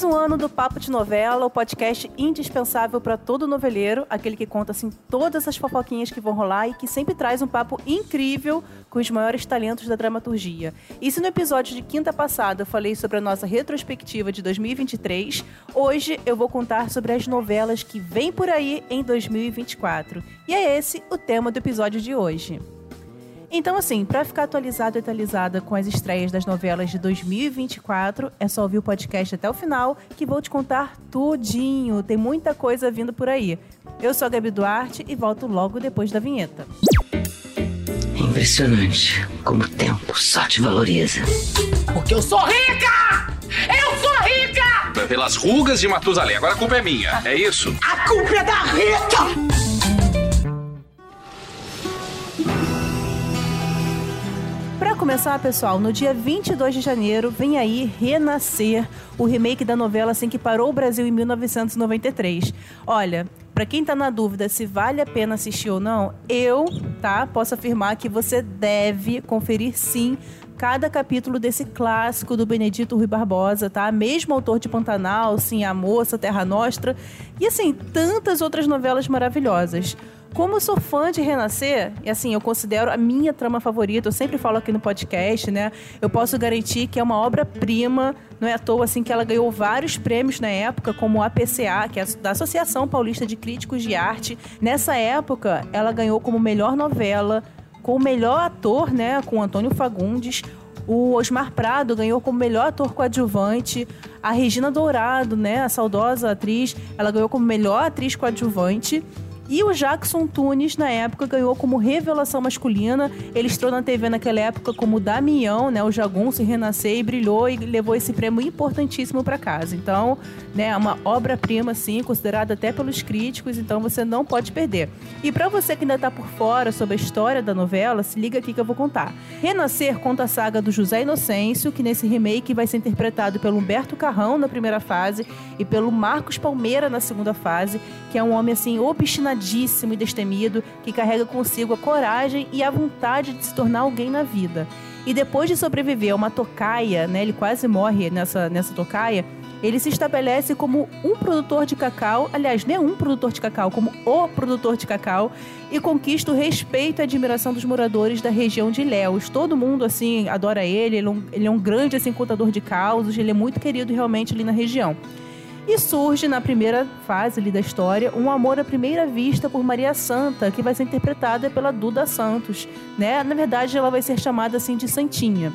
Mais um ano do Papo de Novela, o podcast indispensável para todo noveleiro, aquele que conta assim todas as fofoquinhas que vão rolar e que sempre traz um papo incrível com os maiores talentos da dramaturgia. E se no episódio de quinta passada eu falei sobre a nossa retrospectiva de 2023, hoje eu vou contar sobre as novelas que vêm por aí em 2024. E é esse o tema do episódio de hoje. Então, assim, para ficar atualizado e atualizada com as estreias das novelas de 2024, é só ouvir o podcast até o final, que vou te contar tudinho. Tem muita coisa vindo por aí. Eu sou a Gabi Duarte e volto logo depois da vinheta. É impressionante como o tempo só te valoriza. Porque eu sou rica! Eu sou rica! Pelas rugas de Matusalém. Agora a culpa é minha, é isso? A culpa é da Rita! Começar, pessoal, no dia 22 de janeiro vem aí Renascer, o remake da novela assim que parou o Brasil em 1993. Olha, para quem tá na dúvida se vale a pena assistir ou não, eu, tá, posso afirmar que você deve conferir sim cada capítulo desse clássico do Benedito Rui Barbosa, tá? Mesmo autor de Pantanal, Sim, a Moça, Terra Nostra e assim, tantas outras novelas maravilhosas. Como eu sou fã de Renascer, e assim, eu considero a minha trama favorita, eu sempre falo aqui no podcast, né? Eu posso garantir que é uma obra-prima, não é à toa assim que ela ganhou vários prêmios na época, como o APCA, que é da Associação Paulista de Críticos de Arte. Nessa época, ela ganhou como melhor novela, com o melhor ator, né, com Antônio Fagundes. O Osmar Prado ganhou como melhor ator coadjuvante. A Regina Dourado, né, a saudosa atriz, ela ganhou como melhor atriz coadjuvante. E o Jackson Tunis, na época, ganhou como revelação masculina. Ele estreou na TV naquela época como Damião, né? O Jagunço renascer e brilhou e levou esse prêmio importantíssimo para casa. Então, né, é uma obra-prima, sim, considerada até pelos críticos, então você não pode perder. E para você que ainda tá por fora sobre a história da novela, se liga aqui que eu vou contar. Renascer conta a saga do José Inocêncio, que nesse remake vai ser interpretado pelo Humberto Carrão na primeira fase e pelo Marcos Palmeira na segunda fase, que é um homem assim obstinadíssimo e destemido que carrega consigo a coragem e a vontade de se tornar alguém na vida. E depois de sobreviver a uma tocaia, né, ele quase morre nessa, nessa tocaia, ele se estabelece como um produtor de cacau, aliás, nem um produtor de cacau, como o produtor de cacau, e conquista o respeito e admiração dos moradores da região de Ilhéus. Todo mundo, assim, adora ele, ele é um, ele é um grande, assim, contador de causos, ele é muito querido realmente ali na região. E surge na primeira fase ali da história um amor à primeira vista por Maria Santa, que vai ser interpretada pela Duda Santos, né? Na verdade, ela vai ser chamada assim de Santinha.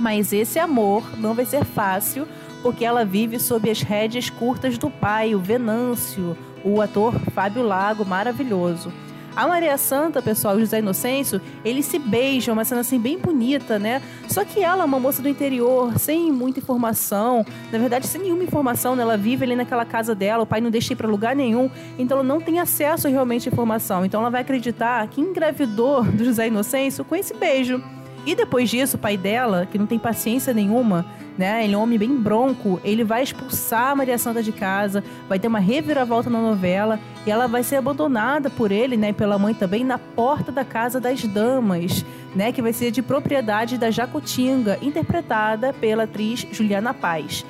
Mas esse amor não vai ser fácil, porque ela vive sob as rédeas curtas do pai, o Venâncio, o ator Fábio Lago, maravilhoso. A Maria Santa, pessoal, o José Inocêncio, eles se beijam, uma cena assim bem bonita, né? Só que ela é uma moça do interior, sem muita informação, na verdade, sem nenhuma informação, né? Ela vive ali naquela casa dela, o pai não deixa ir pra lugar nenhum, então ela não tem acesso realmente à informação. Então ela vai acreditar que engravidou do José Inocêncio com esse beijo. E depois disso, o pai dela, que não tem paciência nenhuma, né? Ele é um homem bem bronco, ele vai expulsar a Maria Santa de casa, vai ter uma reviravolta na novela e ela vai ser abandonada por ele, né, e pela mãe também na porta da casa das damas, né, que vai ser de propriedade da Jacutinga, interpretada pela atriz Juliana Paz.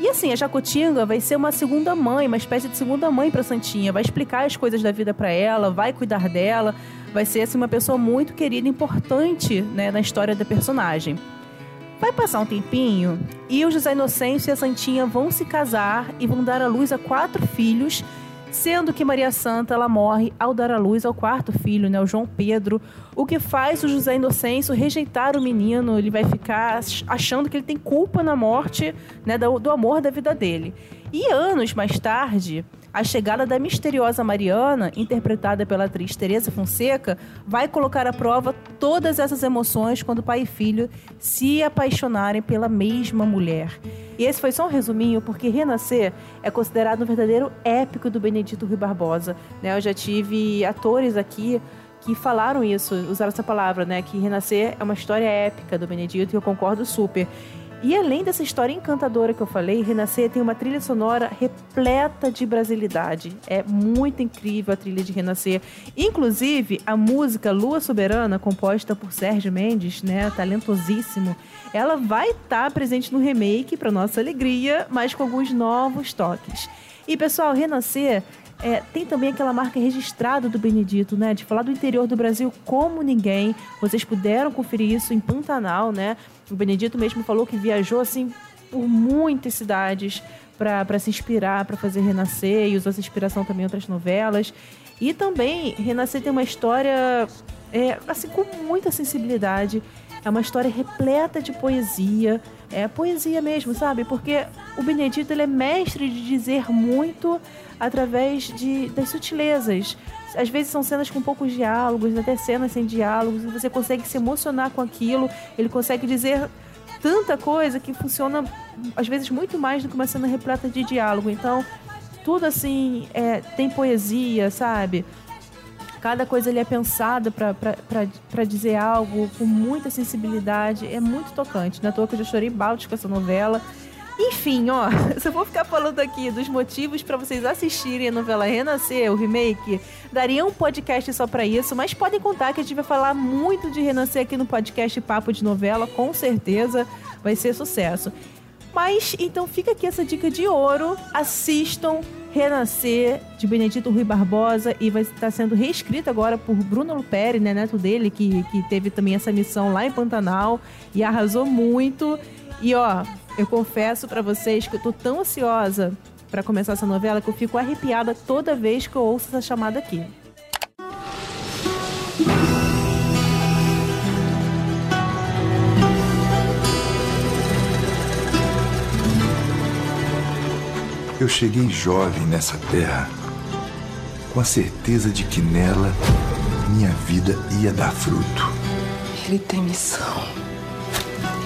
E assim, a Jacutinga vai ser uma segunda mãe, uma espécie de segunda mãe para Santinha, vai explicar as coisas da vida para ela, vai cuidar dela, vai ser assim uma pessoa muito querida, importante, né, na história da personagem. Vai passar um tempinho e o José Inocêncio e a Santinha vão se casar e vão dar à luz a quatro filhos sendo que Maria Santa ela morre ao dar à luz ao quarto filho, né, o João Pedro, o que faz o José Inocêncio rejeitar o menino, ele vai ficar achando que ele tem culpa na morte, né, do, do amor da vida dele. E anos mais tarde, a chegada da misteriosa Mariana, interpretada pela atriz Teresa Fonseca, vai colocar à prova todas essas emoções quando pai e filho se apaixonarem pela mesma mulher. E esse foi só um resuminho, porque Renascer é considerado um verdadeiro épico do Benedito Rui Barbosa. Né? Eu já tive atores aqui que falaram isso, usaram essa palavra, né? Que Renascer é uma história épica do Benedito e eu concordo super. E além dessa história encantadora que eu falei, Renascer tem uma trilha sonora repleta de brasilidade. É muito incrível a trilha de Renascer. Inclusive, a música Lua Soberana, composta por Sérgio Mendes, né, talentosíssimo, ela vai estar tá presente no remake, para nossa alegria, mas com alguns novos toques. E pessoal, Renascer é, tem também aquela marca registrada do Benedito, né? De falar do interior do Brasil como ninguém. Vocês puderam conferir isso em Pantanal, né? O Benedito mesmo falou que viajou assim por muitas cidades para se inspirar, para fazer Renascer e usou essa inspiração também em outras novelas. E também Renascer tem uma história é, assim com muita sensibilidade. É uma história repleta de poesia. É poesia mesmo, sabe? Porque o Benedito ele é mestre de dizer muito através de, das sutilezas. Às vezes são cenas com poucos diálogos, até cenas sem diálogos, e você consegue se emocionar com aquilo. Ele consegue dizer tanta coisa que funciona, às vezes, muito mais do que uma cena repleta de diálogo. Então, tudo assim é, tem poesia, sabe? Cada coisa ali é pensada para dizer algo com muita sensibilidade. É muito tocante. Na é toa que eu já chorei balde com essa novela. Enfim, ó, se eu vou ficar falando aqui dos motivos para vocês assistirem a novela Renascer, o remake, daria um podcast só para isso, mas podem contar que a gente vai falar muito de Renascer aqui no podcast Papo de Novela, com certeza vai ser sucesso. Mas então fica aqui essa dica de ouro, assistam Renascer de Benedito Rui Barbosa e vai estar sendo reescrito agora por Bruno Luperi, né, neto dele, que, que teve também essa missão lá em Pantanal e arrasou muito. E ó, eu confesso para vocês que eu tô tão ansiosa para começar essa novela que eu fico arrepiada toda vez que eu ouço essa chamada aqui. Eu cheguei jovem nessa terra com a certeza de que nela minha vida ia dar fruto. Ele tem missão.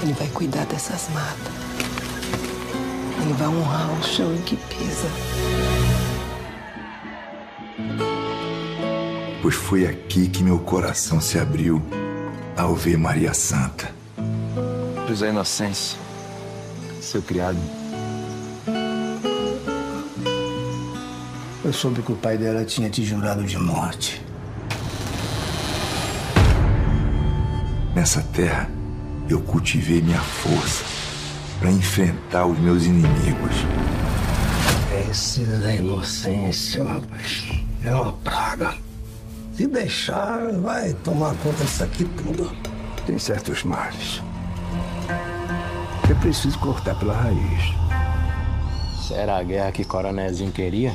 Ele vai cuidar dessas matas. Ele vai honrar o chão em que pisa. Pois foi aqui que meu coração se abriu ao ver Maria Santa. José Inocêncio, seu criado. Eu soube que o pai dela tinha te jurado de morte. Nessa terra, eu cultivei minha força para enfrentar os meus inimigos. Esse da inocência, rapaz, é uma praga. Se deixar, vai tomar conta disso aqui tudo. Tem certos males. É preciso cortar pela raiz. Será a guerra que Coronézinho queria?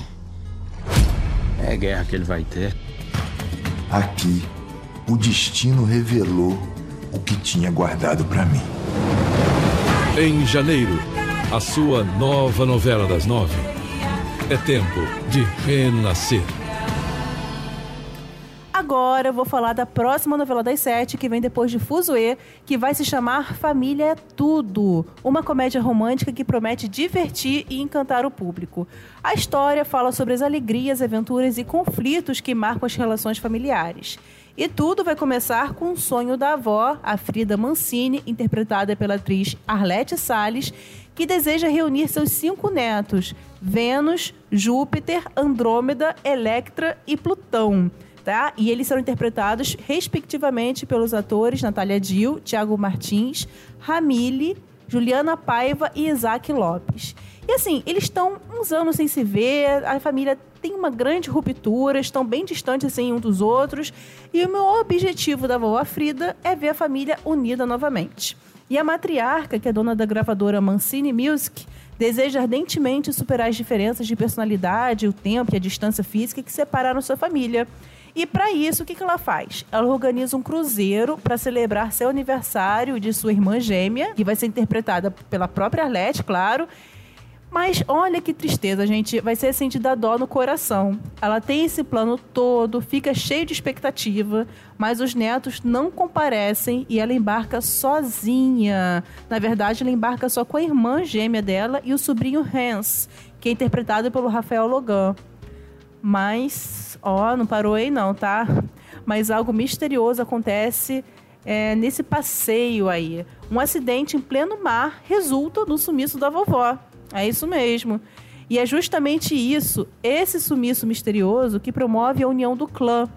É a guerra que ele vai ter. Aqui, o destino revelou o que tinha guardado para mim. Em janeiro, a sua nova novela das nove. É tempo de renascer. Agora eu vou falar da próxima novela das sete, que vem depois de Fuzue, que vai se chamar Família é Tudo. Uma comédia romântica que promete divertir e encantar o público. A história fala sobre as alegrias, aventuras e conflitos que marcam as relações familiares. E tudo vai começar com o sonho da avó, a Frida Mancini, interpretada pela atriz Arlete Salles, que deseja reunir seus cinco netos: Vênus, Júpiter, Andrômeda, Electra e Plutão. Tá? E eles serão interpretados, respectivamente, pelos atores Natália Dill, Tiago Martins, Ramile, Juliana Paiva e Isaac Lopes. E assim, eles estão uns anos sem se ver, a família tem uma grande ruptura, estão bem distantes assim um dos outros, e o meu objetivo da vovó Frida é ver a família unida novamente. E a matriarca, que é dona da gravadora Mancini Music, deseja ardentemente superar as diferenças de personalidade, o tempo e a distância física que separaram sua família. E para isso, o que, que ela faz? Ela organiza um cruzeiro para celebrar seu aniversário de sua irmã gêmea, que vai ser interpretada pela própria Arlette, claro, mas olha que tristeza, gente. Vai ser sentida dó no coração. Ela tem esse plano todo, fica cheio de expectativa, mas os netos não comparecem e ela embarca sozinha. Na verdade, ela embarca só com a irmã gêmea dela e o sobrinho Hans, que é interpretado pelo Rafael Logan. Mas, ó, não parou aí não, tá? Mas algo misterioso acontece é, nesse passeio aí. Um acidente em pleno mar resulta no sumiço da vovó. É isso mesmo. E é justamente isso, esse sumiço misterioso, que promove a união do clã.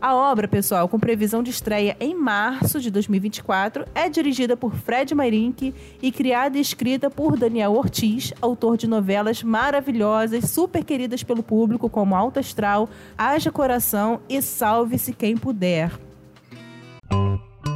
A obra, pessoal, com previsão de estreia em março de 2024, é dirigida por Fred Mairink e criada e escrita por Daniel Ortiz, autor de novelas maravilhosas, super queridas pelo público, como Alta Astral, Haja Coração e Salve-se Quem Puder.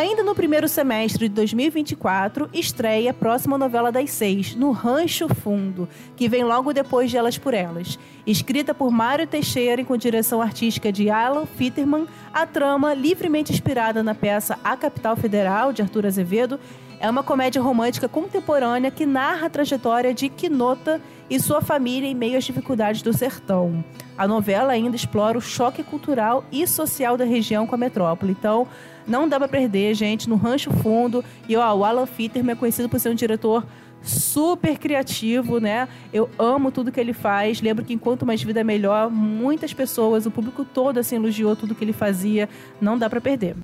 Ainda no primeiro semestre de 2024, estreia a próxima novela das seis, No Rancho Fundo, que vem logo depois de Elas por Elas. Escrita por Mário Teixeira e com direção artística de Alan Fitterman, a trama, livremente inspirada na peça A Capital Federal, de Arthur Azevedo, é uma comédia romântica contemporânea que narra a trajetória de Quinota e sua família em meio às dificuldades do sertão. A novela ainda explora o choque cultural e social da região com a metrópole. Então, não dá pra perder, gente, no Rancho Fundo. E ó, o Alan Fitterman é conhecido por ser um diretor super criativo, né? Eu amo tudo que ele faz. Lembro que enquanto mais vida melhor, muitas pessoas, o público todo assim elogiou tudo que ele fazia. Não dá para perder.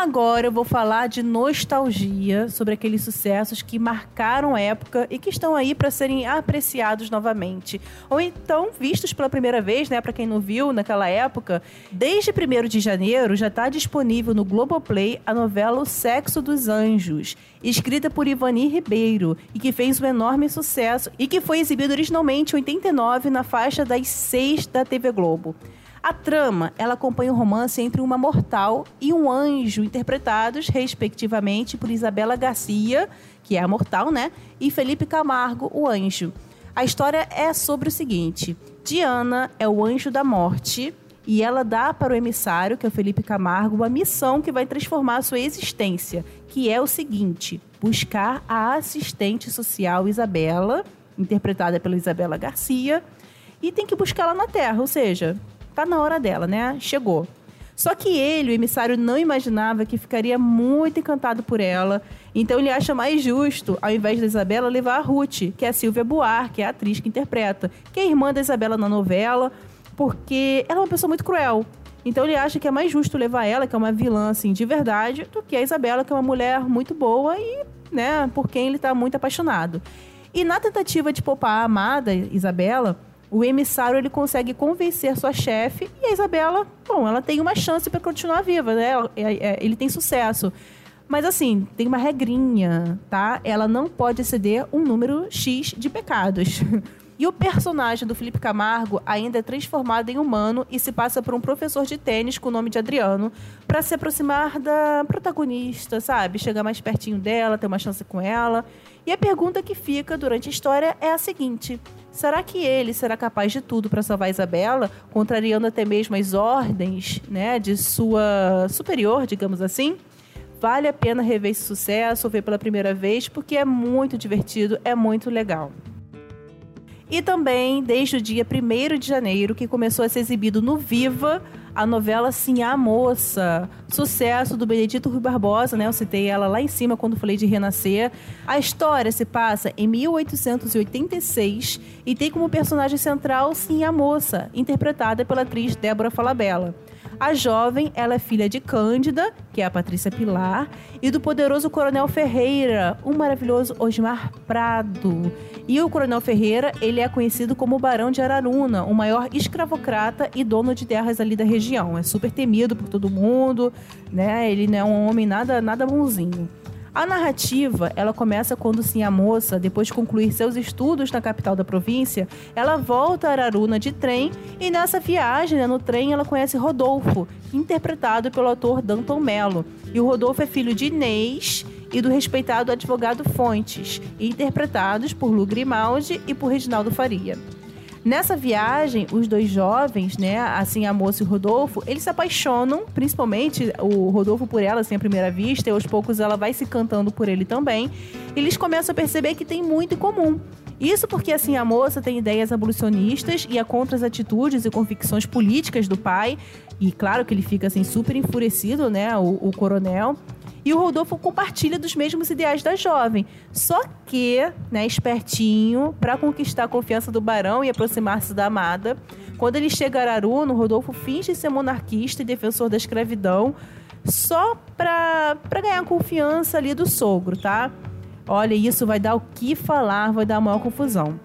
Agora eu vou falar de nostalgia sobre aqueles sucessos que marcaram a época e que estão aí para serem apreciados novamente. Ou então vistos pela primeira vez, né? Para quem não viu naquela época. Desde 1 de janeiro já está disponível no Globoplay a novela O Sexo dos Anjos, escrita por Ivani Ribeiro e que fez um enorme sucesso e que foi exibido originalmente em 89 na faixa das 6 da TV Globo. A trama, ela acompanha o um romance entre uma mortal e um anjo, interpretados, respectivamente, por Isabela Garcia, que é a mortal, né? E Felipe Camargo, o anjo. A história é sobre o seguinte: Diana é o anjo da morte e ela dá para o emissário, que é o Felipe Camargo, uma missão que vai transformar a sua existência, que é o seguinte: buscar a assistente social Isabela, interpretada pela Isabela Garcia, e tem que buscá-la na Terra, ou seja, tá na hora dela, né? Chegou. Só que ele, o emissário, não imaginava que ficaria muito encantado por ela. Então ele acha mais justo, ao invés da Isabela, levar a Ruth, que é a Silvia Buar, que é a atriz que interpreta, que é irmã da Isabela na novela, porque ela é uma pessoa muito cruel. Então ele acha que é mais justo levar ela, que é uma vilã assim de verdade, do que a Isabela, que é uma mulher muito boa e, né, por quem ele tá muito apaixonado. E na tentativa de poupar a amada Isabela, o emissário ele consegue convencer sua chefe e a Isabela, bom, ela tem uma chance para continuar viva, né? É, é, ele tem sucesso. Mas assim, tem uma regrinha, tá? Ela não pode exceder um número X de pecados. E o personagem do Felipe Camargo ainda é transformado em humano e se passa por um professor de tênis com o nome de Adriano para se aproximar da protagonista, sabe? Chegar mais pertinho dela, ter uma chance com ela. E a pergunta que fica durante a história é a seguinte: será que ele será capaz de tudo para salvar Isabela, contrariando até mesmo as ordens, né, de sua superior, digamos assim? Vale a pena rever esse sucesso, ou ver pela primeira vez, porque é muito divertido, é muito legal. E também, desde o dia 1 de janeiro, que começou a ser exibido no Viva, a novela Sim a Moça. Sucesso do Benedito Rui Barbosa, né? Eu citei ela lá em cima quando falei de Renascer. A história se passa em 1886 e tem como personagem central Sim a Moça, interpretada pela atriz Débora Falabella. A jovem, ela é filha de Cândida, que é a Patrícia Pilar, e do poderoso Coronel Ferreira, o maravilhoso Osmar Prado. E o Coronel Ferreira, ele é conhecido como Barão de Araruna, o maior escravocrata e dono de terras ali da região. É super temido por todo mundo, né? Ele não é um homem nada, nada bonzinho. A narrativa, ela começa quando sim a moça, depois de concluir seus estudos na capital da província, ela volta a Araruna de trem e nessa viagem, né, no trem, ela conhece Rodolfo, interpretado pelo ator Danton Mello. E o Rodolfo é filho de Inês e do respeitado advogado Fontes, interpretados por Lu Grimaldi e por Reginaldo Faria. Nessa viagem, os dois jovens, né, assim, a moça e o Rodolfo, eles se apaixonam, principalmente o Rodolfo por ela, assim, à primeira vista, e aos poucos ela vai se cantando por ele também. Eles começam a perceber que tem muito em comum. Isso porque, assim, a moça tem ideias abolicionistas e é contra as atitudes e convicções políticas do pai. E claro que ele fica, assim, super enfurecido, né, o, o coronel. E o Rodolfo compartilha dos mesmos ideais da jovem. Só que, né, espertinho, para conquistar a confiança do barão e aproximar-se da amada, quando ele chega a Araruno, Rodolfo finge ser monarquista e defensor da escravidão, só para ganhar a confiança ali do sogro, tá? Olha, isso vai dar o que falar, vai dar maior confusão.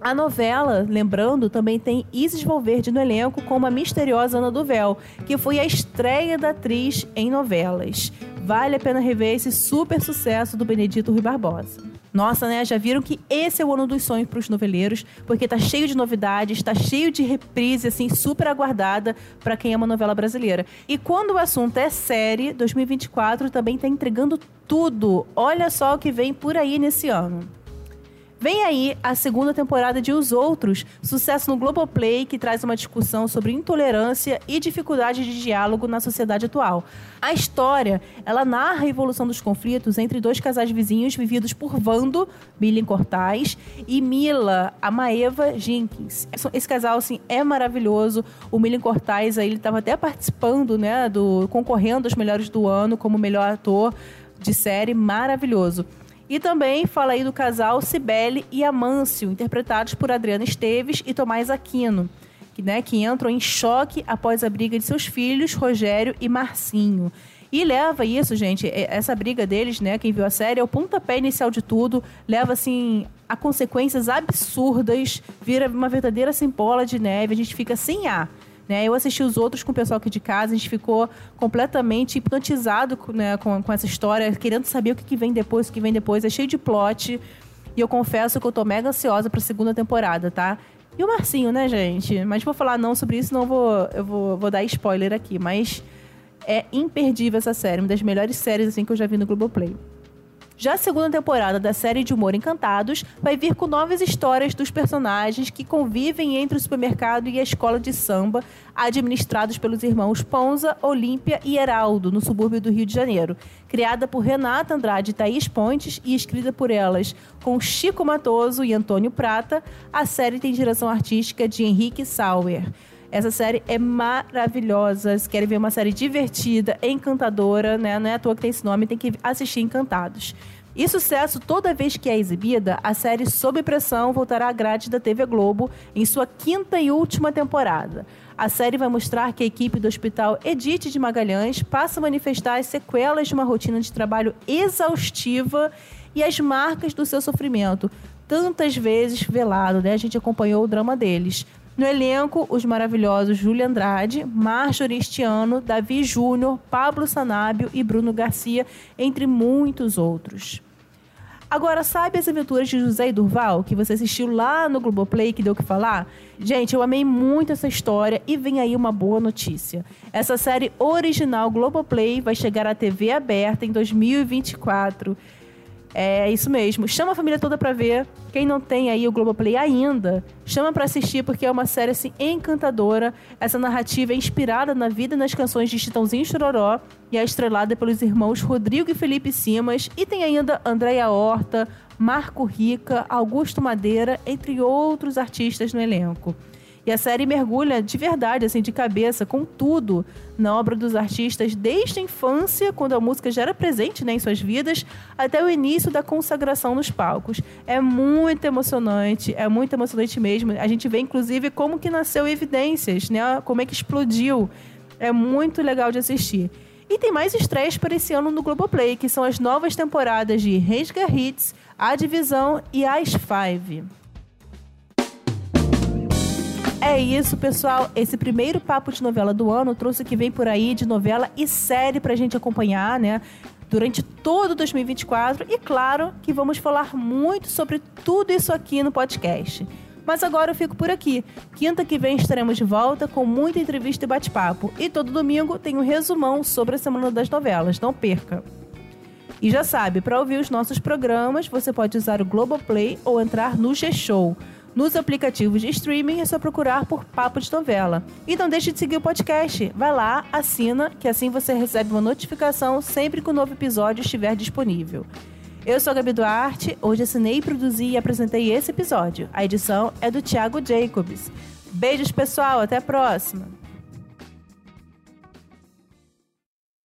A novela, lembrando, também tem Isis Valverde no elenco como a misteriosa Ana do Véu, que foi a estreia da atriz em novelas. Vale a pena rever esse super sucesso do Benedito Rui Barbosa. Nossa, né? Já viram que esse é o ano dos sonhos para os noveleiros, porque tá cheio de novidades, tá cheio de reprise, assim, super aguardada para quem ama novela brasileira. E quando o assunto é série, 2024 também tá entregando tudo. Olha só o que vem por aí nesse ano. Vem aí a segunda temporada de Os Outros, sucesso no Globoplay que traz uma discussão sobre intolerância e dificuldade de diálogo na sociedade atual. A história, ela narra a evolução dos conflitos entre dois casais vizinhos vividos por Vando, Milen Cortais, e Mila, a Maeva Jenkins. Esse casal, assim, é maravilhoso. O Milen Cortais, aí, ele estava até participando, né, do concorrendo aos melhores do ano como melhor ator de série, maravilhoso. E também fala aí do casal Cibele e Amâncio, interpretados por Adriana Esteves e Tomás Aquino, que, né, que entram em choque após a briga de seus filhos, Rogério e Marcinho. E leva isso, gente, essa briga deles, né, quem viu a série, é o pontapé inicial de tudo, leva, assim, a consequências absurdas, vira uma verdadeira assim, bola de neve, a gente fica sem ar. Né? Eu assisti os outros com o pessoal aqui de casa, a gente ficou completamente hipnotizado né, com, com essa história, querendo saber o que, que vem depois, o que vem depois. É cheio de plot. E eu confesso que eu tô mega ansiosa pra segunda temporada, tá? E o Marcinho, né, gente? Mas vou falar não sobre isso, não vou, eu vou, vou dar spoiler aqui. Mas é imperdível essa série, uma das melhores séries assim que eu já vi no Globoplay. Já a segunda temporada da série de humor Encantados vai vir com novas histórias dos personagens que convivem entre o supermercado e a escola de samba, administrados pelos irmãos Ponza, Olímpia e Heraldo, no subúrbio do Rio de Janeiro. Criada por Renata Andrade e Thaís Pontes e escrita por elas com Chico Matoso e Antônio Prata, a série tem direção artística de Henrique Sauer. Essa série é maravilhosa. Se querem ver uma série divertida, encantadora, né? Não é à toa que tem esse nome, tem que assistir Encantados. E sucesso toda vez que é exibida, a série Sob Pressão voltará à grade da TV Globo em sua quinta e última temporada. A série vai mostrar que a equipe do Hospital Edith de Magalhães passa a manifestar as sequelas de uma rotina de trabalho exaustiva e as marcas do seu sofrimento, tantas vezes velado, né? A gente acompanhou o drama deles. No elenco, os maravilhosos Júlia Andrade, Márcio Oristiano, Davi Júnior, Pablo Sanábio e Bruno Garcia, entre muitos outros. Agora, sabe as aventuras de José e Durval, que você assistiu lá no Globoplay, que deu o que falar? Gente, eu amei muito essa história e vem aí uma boa notícia. Essa série original Globoplay vai chegar à TV aberta em 2024. É isso mesmo. Chama a família toda pra ver. Quem não tem aí o Globoplay ainda, chama para assistir porque é uma série assim encantadora. Essa narrativa é inspirada na vida e nas canções de Chitãozinho Chororó e é estrelada pelos irmãos Rodrigo e Felipe Simas e tem ainda Andréia Horta, Marco Rica, Augusto Madeira, entre outros artistas no elenco. E a série mergulha de verdade, assim, de cabeça, com tudo na obra dos artistas, desde a infância, quando a música já era presente né, em suas vidas, até o início da consagração nos palcos. É muito emocionante, é muito emocionante mesmo. A gente vê, inclusive, como que nasceu Evidências, né? Como é que explodiu. É muito legal de assistir. E tem mais estreias para esse ano no Globoplay, que são as novas temporadas de Resga Hits, A Divisão e As Five. É isso, pessoal. Esse primeiro papo de novela do ano trouxe o que vem por aí de novela e série pra gente acompanhar, né? Durante todo 2024. E claro que vamos falar muito sobre tudo isso aqui no podcast. Mas agora eu fico por aqui. Quinta que vem estaremos de volta com muita entrevista e bate-papo. E todo domingo tem um resumão sobre a Semana das Novelas. Não perca! E já sabe, para ouvir os nossos programas, você pode usar o Globoplay ou entrar no G-Show. Nos aplicativos de streaming é só procurar por Papo de Novela. E não deixe de seguir o podcast. Vai lá, assina, que assim você recebe uma notificação sempre que o novo episódio estiver disponível. Eu sou a Gabi Duarte, hoje assinei, produzi e apresentei esse episódio. A edição é do Thiago Jacobs. Beijos, pessoal, até a próxima!